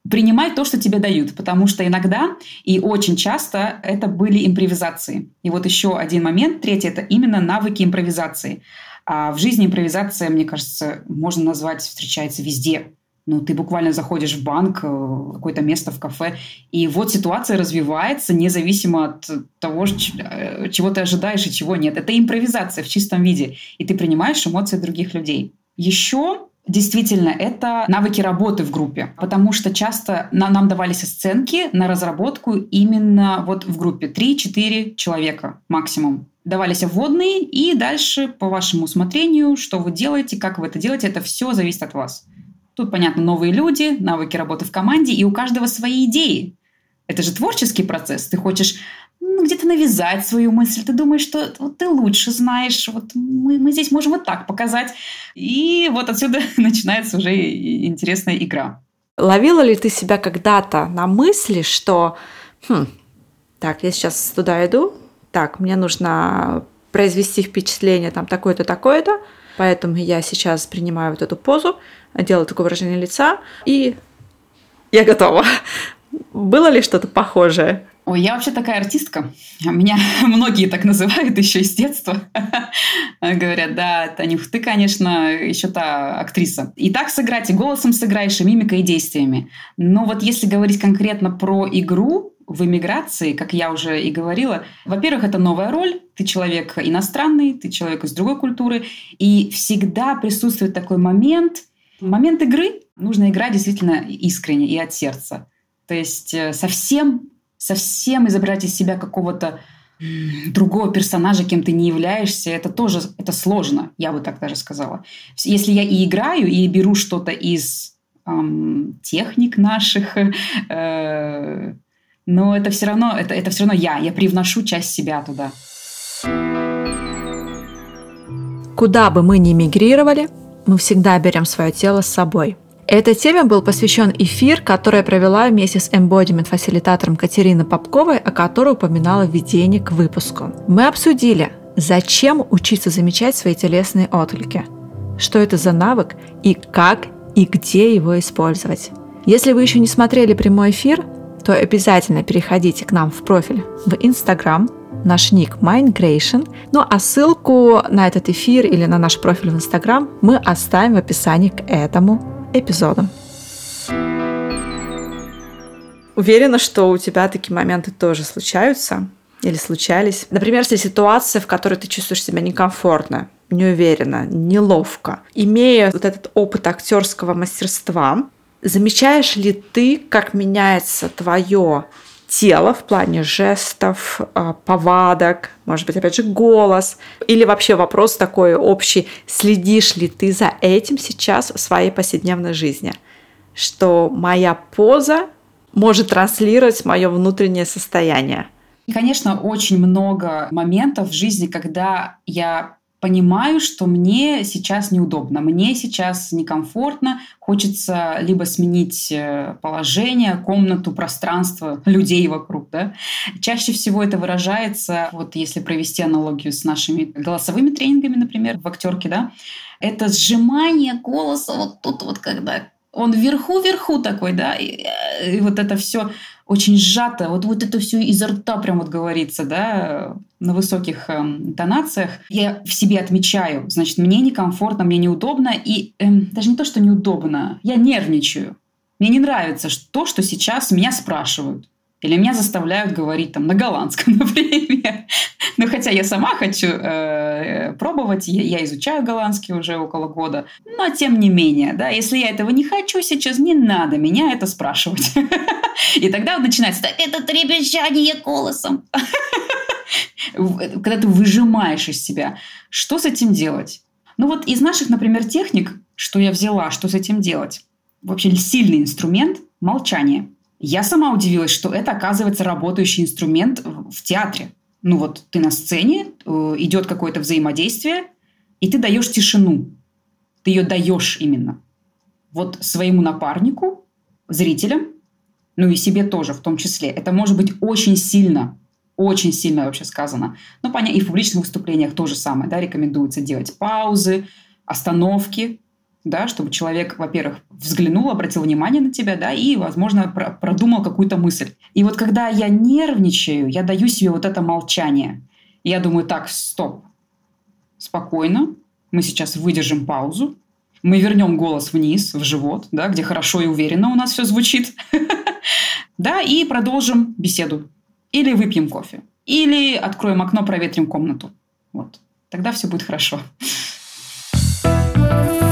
Принимай то, что тебе дают, потому что иногда и очень часто это были импровизации. И вот еще один момент, третий, это именно навыки импровизации. А в жизни импровизация, мне кажется, можно назвать, встречается везде. Ну, ты буквально заходишь в банк, э, какое-то место в кафе, и вот ситуация развивается независимо от того, э, чего ты ожидаешь и чего нет. Это импровизация в чистом виде, и ты принимаешь эмоции других людей. Еще Действительно, это навыки работы в группе, потому что часто нам давались оценки на разработку именно вот в группе 3-4 человека максимум. Давались вводные, и дальше по вашему усмотрению, что вы делаете, как вы это делаете, это все зависит от вас. Тут, понятно, новые люди, навыки работы в команде, и у каждого свои идеи. Это же творческий процесс. Ты хочешь ну, где-то навязать свою мысль. Ты думаешь, что вот ты лучше знаешь, вот мы, мы здесь можем вот так показать. И вот отсюда начинается уже интересная игра. Ловила ли ты себя когда-то на мысли, что хм, так, я сейчас туда иду, так, мне нужно произвести впечатление там такое-то, такое-то, поэтому я сейчас принимаю вот эту позу, делаю такое выражение лица, и я готова. Было ли что-то похожее? Ой, я вообще такая артистка. Меня многие так называют еще с детства. Говорят, да, Танюх, ты, конечно, еще та актриса. И так сыграть, и голосом сыграешь, и мимикой, и действиями. Но вот если говорить конкретно про игру, в эмиграции, как я уже и говорила, во-первых, это новая роль, ты человек иностранный, ты человек из другой культуры, и всегда присутствует такой момент, момент игры, нужно играть действительно искренне и от сердца. То есть э, совсем, совсем изображать из себя какого-то другого персонажа, кем ты не являешься, это тоже это сложно, я бы так даже сказала. Если я и играю, и беру что-то из эм, техник наших, э, но это все равно, это, это все равно я. Я привношу часть себя туда. Куда бы мы ни мигрировали, мы всегда берем свое тело с собой. Этой теме был посвящен эфир, который я провела вместе с embodiment-фасилитатором Катериной Попковой, о которой упоминала введение к выпуску. Мы обсудили, зачем учиться замечать свои телесные отклики, что это за навык и как и где его использовать. Если вы еще не смотрели прямой эфир, то обязательно переходите к нам в профиль в Instagram, наш ник Mindgration. Ну а ссылку на этот эфир или на наш профиль в Instagram мы оставим в описании к этому эпизоду. Уверена, что у тебя такие моменты тоже случаются или случались. Например, если ситуация, в которой ты чувствуешь себя некомфортно, неуверенно, неловко. Имея вот этот опыт актерского мастерства, Замечаешь ли ты, как меняется твое тело в плане жестов, а, повадок, может быть, опять же, голос, или вообще вопрос такой общий, следишь ли ты за этим сейчас в своей повседневной жизни, что моя поза может транслировать мое внутреннее состояние. Конечно, очень много моментов в жизни, когда я понимаю, что мне сейчас неудобно, мне сейчас некомфортно, хочется либо сменить э, положение, комнату, пространство, людей вокруг. Да? Чаще всего это выражается, вот если провести аналогию с нашими голосовыми тренингами, например, в актерке, да, это сжимание голоса вот тут вот, когда он вверху-вверху такой, да, и, э, и вот это все очень сжато, вот, вот это все изо рта прям вот говорится, да, на высоких э, интонациях. Я в себе отмечаю, значит, мне некомфортно, мне неудобно, и э, даже не то, что неудобно, я нервничаю. Мне не нравится то, что сейчас меня спрашивают. Или меня заставляют говорить там на голландском, например. Ну, хотя я сама хочу э, пробовать, я, я изучаю голландский уже около года, но тем не менее, да, если я этого не хочу сейчас, не надо меня это спрашивать. И тогда начинается, так это трепещание голосом. Когда ты выжимаешь из себя, что с этим делать? Ну вот из наших, например, техник, что я взяла, что с этим делать? Вообще сильный инструмент – молчание – я сама удивилась, что это, оказывается, работающий инструмент в театре. Ну вот ты на сцене, э, идет какое-то взаимодействие, и ты даешь тишину. Ты ее даешь именно. Вот своему напарнику, зрителям, ну и себе тоже в том числе. Это может быть очень сильно, очень сильно вообще сказано. Ну, понятно, и в публичных выступлениях то же самое, да, рекомендуется делать паузы, остановки, да, чтобы человек, во-первых, взглянул, обратил внимание на тебя, да, и, возможно, про продумал какую-то мысль. И вот когда я нервничаю, я даю себе вот это молчание. я думаю, так, стоп, спокойно, мы сейчас выдержим паузу, мы вернем голос вниз, в живот, да, где хорошо и уверенно у нас все звучит, да, и продолжим беседу. Или выпьем кофе, или откроем окно, проветрим комнату. Вот. Тогда все будет хорошо.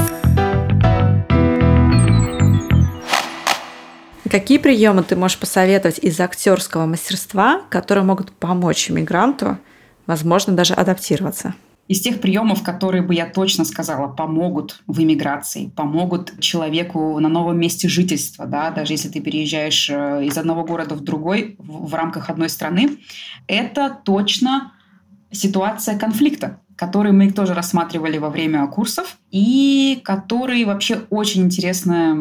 Какие приемы ты можешь посоветовать из актерского мастерства, которые могут помочь иммигранту, возможно, даже адаптироваться? Из тех приемов, которые бы я точно сказала, помогут в иммиграции, помогут человеку на новом месте жительства, да, даже если ты переезжаешь э, из одного города в другой в, в рамках одной страны, это точно ситуация конфликта который мы тоже рассматривали во время курсов, и который вообще очень интересная,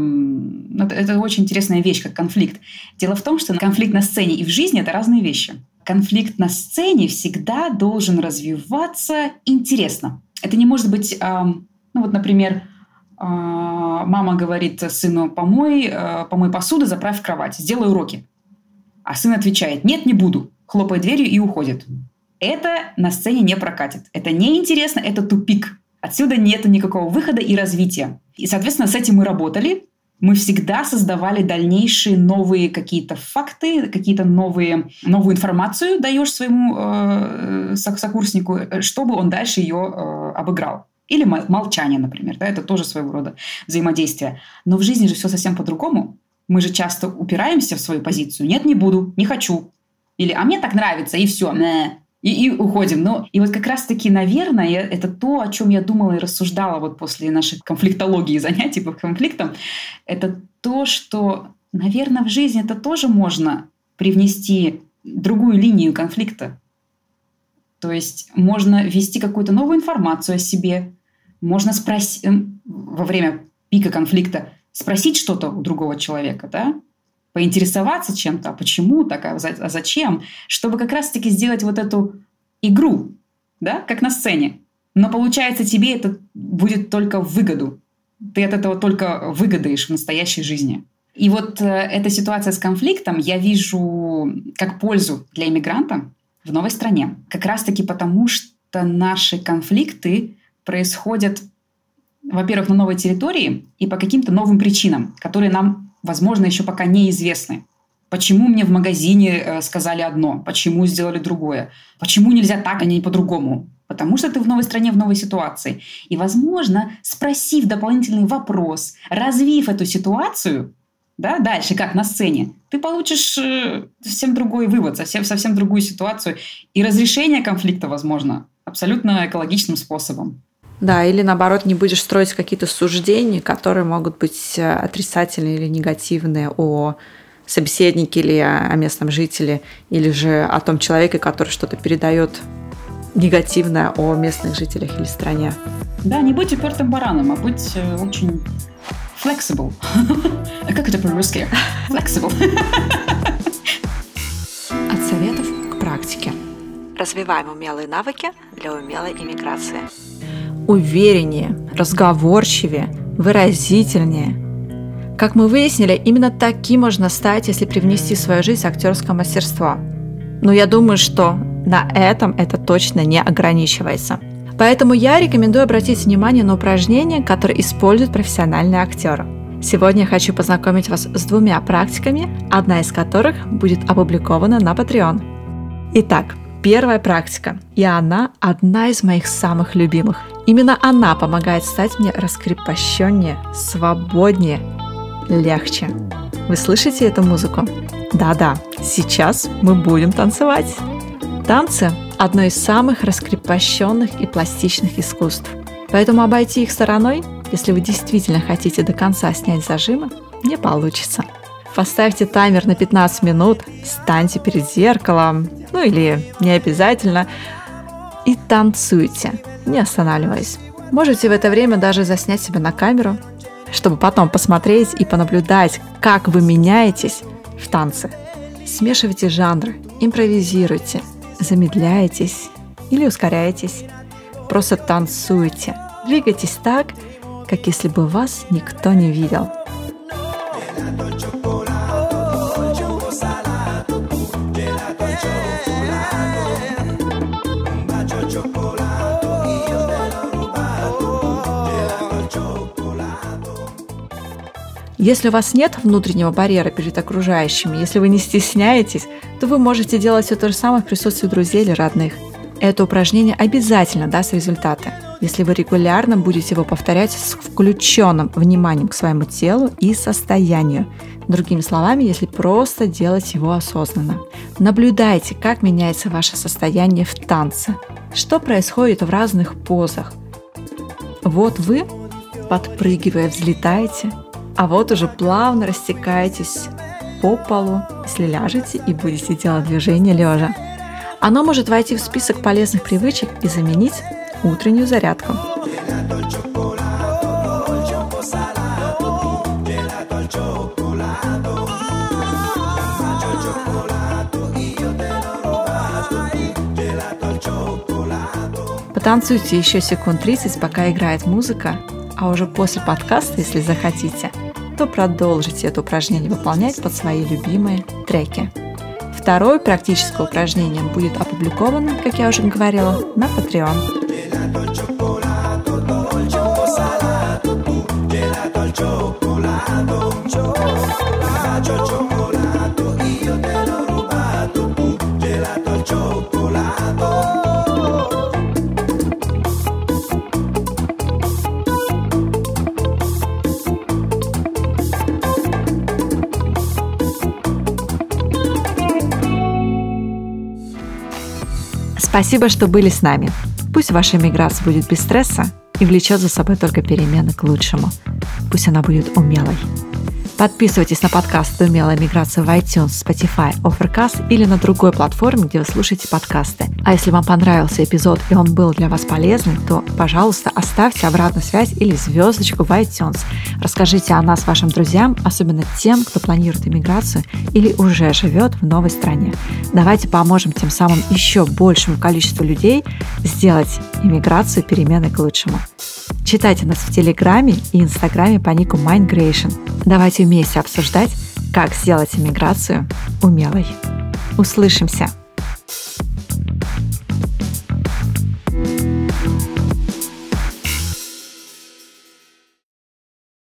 это, это очень интересная вещь, как конфликт. Дело в том, что конфликт на сцене и в жизни — это разные вещи. Конфликт на сцене всегда должен развиваться интересно. Это не может быть, ну вот, например, мама говорит сыну, помой, помой посуду, заправь кровать, сделай уроки. А сын отвечает, нет, не буду, хлопает дверью и уходит. Это на сцене не прокатит. Это неинтересно, это тупик. Отсюда нет никакого выхода и развития. И, соответственно, с этим мы работали. Мы всегда создавали дальнейшие новые какие-то факты, какие-то новые, новую информацию даешь своему э, сокурснику, чтобы он дальше ее э, обыграл. Или молчание, например. Да, это тоже своего рода взаимодействие. Но в жизни же все совсем по-другому. Мы же часто упираемся в свою позицию. Нет, не буду, не хочу. Или, а мне так нравится, и все. И, и уходим. Ну, и вот как раз-таки, наверное, это то, о чем я думала и рассуждала вот после нашей конфликтологии занятий по конфликтам. Это то, что, наверное, в жизни это тоже можно привнести другую линию конфликта. То есть можно ввести какую-то новую информацию о себе, можно спросить во время пика конфликта спросить что-то у другого человека, да, поинтересоваться чем-то, а почему так, а, а зачем, чтобы как раз-таки сделать вот эту игру, да, как на сцене. Но получается, тебе это будет только в выгоду. Ты от этого только выгодаешь в настоящей жизни. И вот э, эта ситуация с конфликтом я вижу как пользу для иммигранта в новой стране. Как раз-таки потому, что наши конфликты происходят, во-первых, на новой территории и по каким-то новым причинам, которые нам возможно, еще пока неизвестны. Почему мне в магазине э, сказали одно, почему сделали другое, почему нельзя так, а не по-другому. Потому что ты в новой стране, в новой ситуации. И, возможно, спросив дополнительный вопрос, развив эту ситуацию, да, дальше, как на сцене, ты получишь э, совсем другой вывод, совсем, совсем другую ситуацию. И разрешение конфликта, возможно, абсолютно экологичным способом. Да, или наоборот, не будешь строить какие-то суждения, которые могут быть э, отрицательные или негативные о собеседнике или о местном жителе, или же о том человеке, который что-то передает негативное о местных жителях или стране. Да, не будь упертым бараном, а будь э, очень flexible. как это по-русски? Flexible. От советов к практике. Развиваем умелые навыки для умелой иммиграции увереннее, разговорчивее, выразительнее. Как мы выяснили, именно таким можно стать, если привнести в свою жизнь актерское мастерство. Но я думаю, что на этом это точно не ограничивается. Поэтому я рекомендую обратить внимание на упражнения, которые используют профессиональные актеры. Сегодня я хочу познакомить вас с двумя практиками, одна из которых будет опубликована на Patreon. Итак, первая практика, и она одна из моих самых любимых. Именно она помогает стать мне раскрепощеннее, свободнее, легче. Вы слышите эту музыку? Да-да, сейчас мы будем танцевать. Танцы – одно из самых раскрепощенных и пластичных искусств. Поэтому обойти их стороной, если вы действительно хотите до конца снять зажимы, не получится. Поставьте таймер на 15 минут, встаньте перед зеркалом, ну или не обязательно, и танцуйте не останавливаясь. Можете в это время даже заснять себя на камеру, чтобы потом посмотреть и понаблюдать, как вы меняетесь в танце. Смешивайте жанры, импровизируйте, замедляйтесь или ускоряйтесь. Просто танцуйте, двигайтесь так, как если бы вас никто не видел. Если у вас нет внутреннего барьера перед окружающими, если вы не стесняетесь, то вы можете делать все то же самое в присутствии друзей или родных. Это упражнение обязательно даст результаты, если вы регулярно будете его повторять с включенным вниманием к своему телу и состоянию. Другими словами, если просто делать его осознанно. Наблюдайте, как меняется ваше состояние в танце, что происходит в разных позах. Вот вы, подпрыгивая, взлетаете – а вот уже плавно растекаетесь по полу, если ляжете и будете делать движение лежа. Оно может войти в список полезных привычек и заменить утреннюю зарядку. Потанцуйте еще секунд 30, пока играет музыка, а уже после подкаста, если захотите, то продолжите это упражнение выполнять под свои любимые треки. второе практическое упражнение будет опубликовано, как я уже говорила, на Patreon. Спасибо, что были с нами. Пусть ваша миграция будет без стресса и влечет за собой только перемены к лучшему. Пусть она будет умелой. Подписывайтесь на подкаст «Умелая миграция» в iTunes, Spotify, Overcast или на другой платформе, где вы слушаете подкасты. А если вам понравился эпизод и он был для вас полезным, то, пожалуйста, оставьте обратную связь или звездочку в iTunes. Расскажите о нас вашим друзьям, особенно тем, кто планирует иммиграцию или уже живет в новой стране. Давайте поможем тем самым еще большему количеству людей сделать иммиграцию переменой к лучшему. Читайте нас в Телеграме и Инстаграме по нику Mindgration. Давайте вместе обсуждать, как сделать иммиграцию умелой. Услышимся!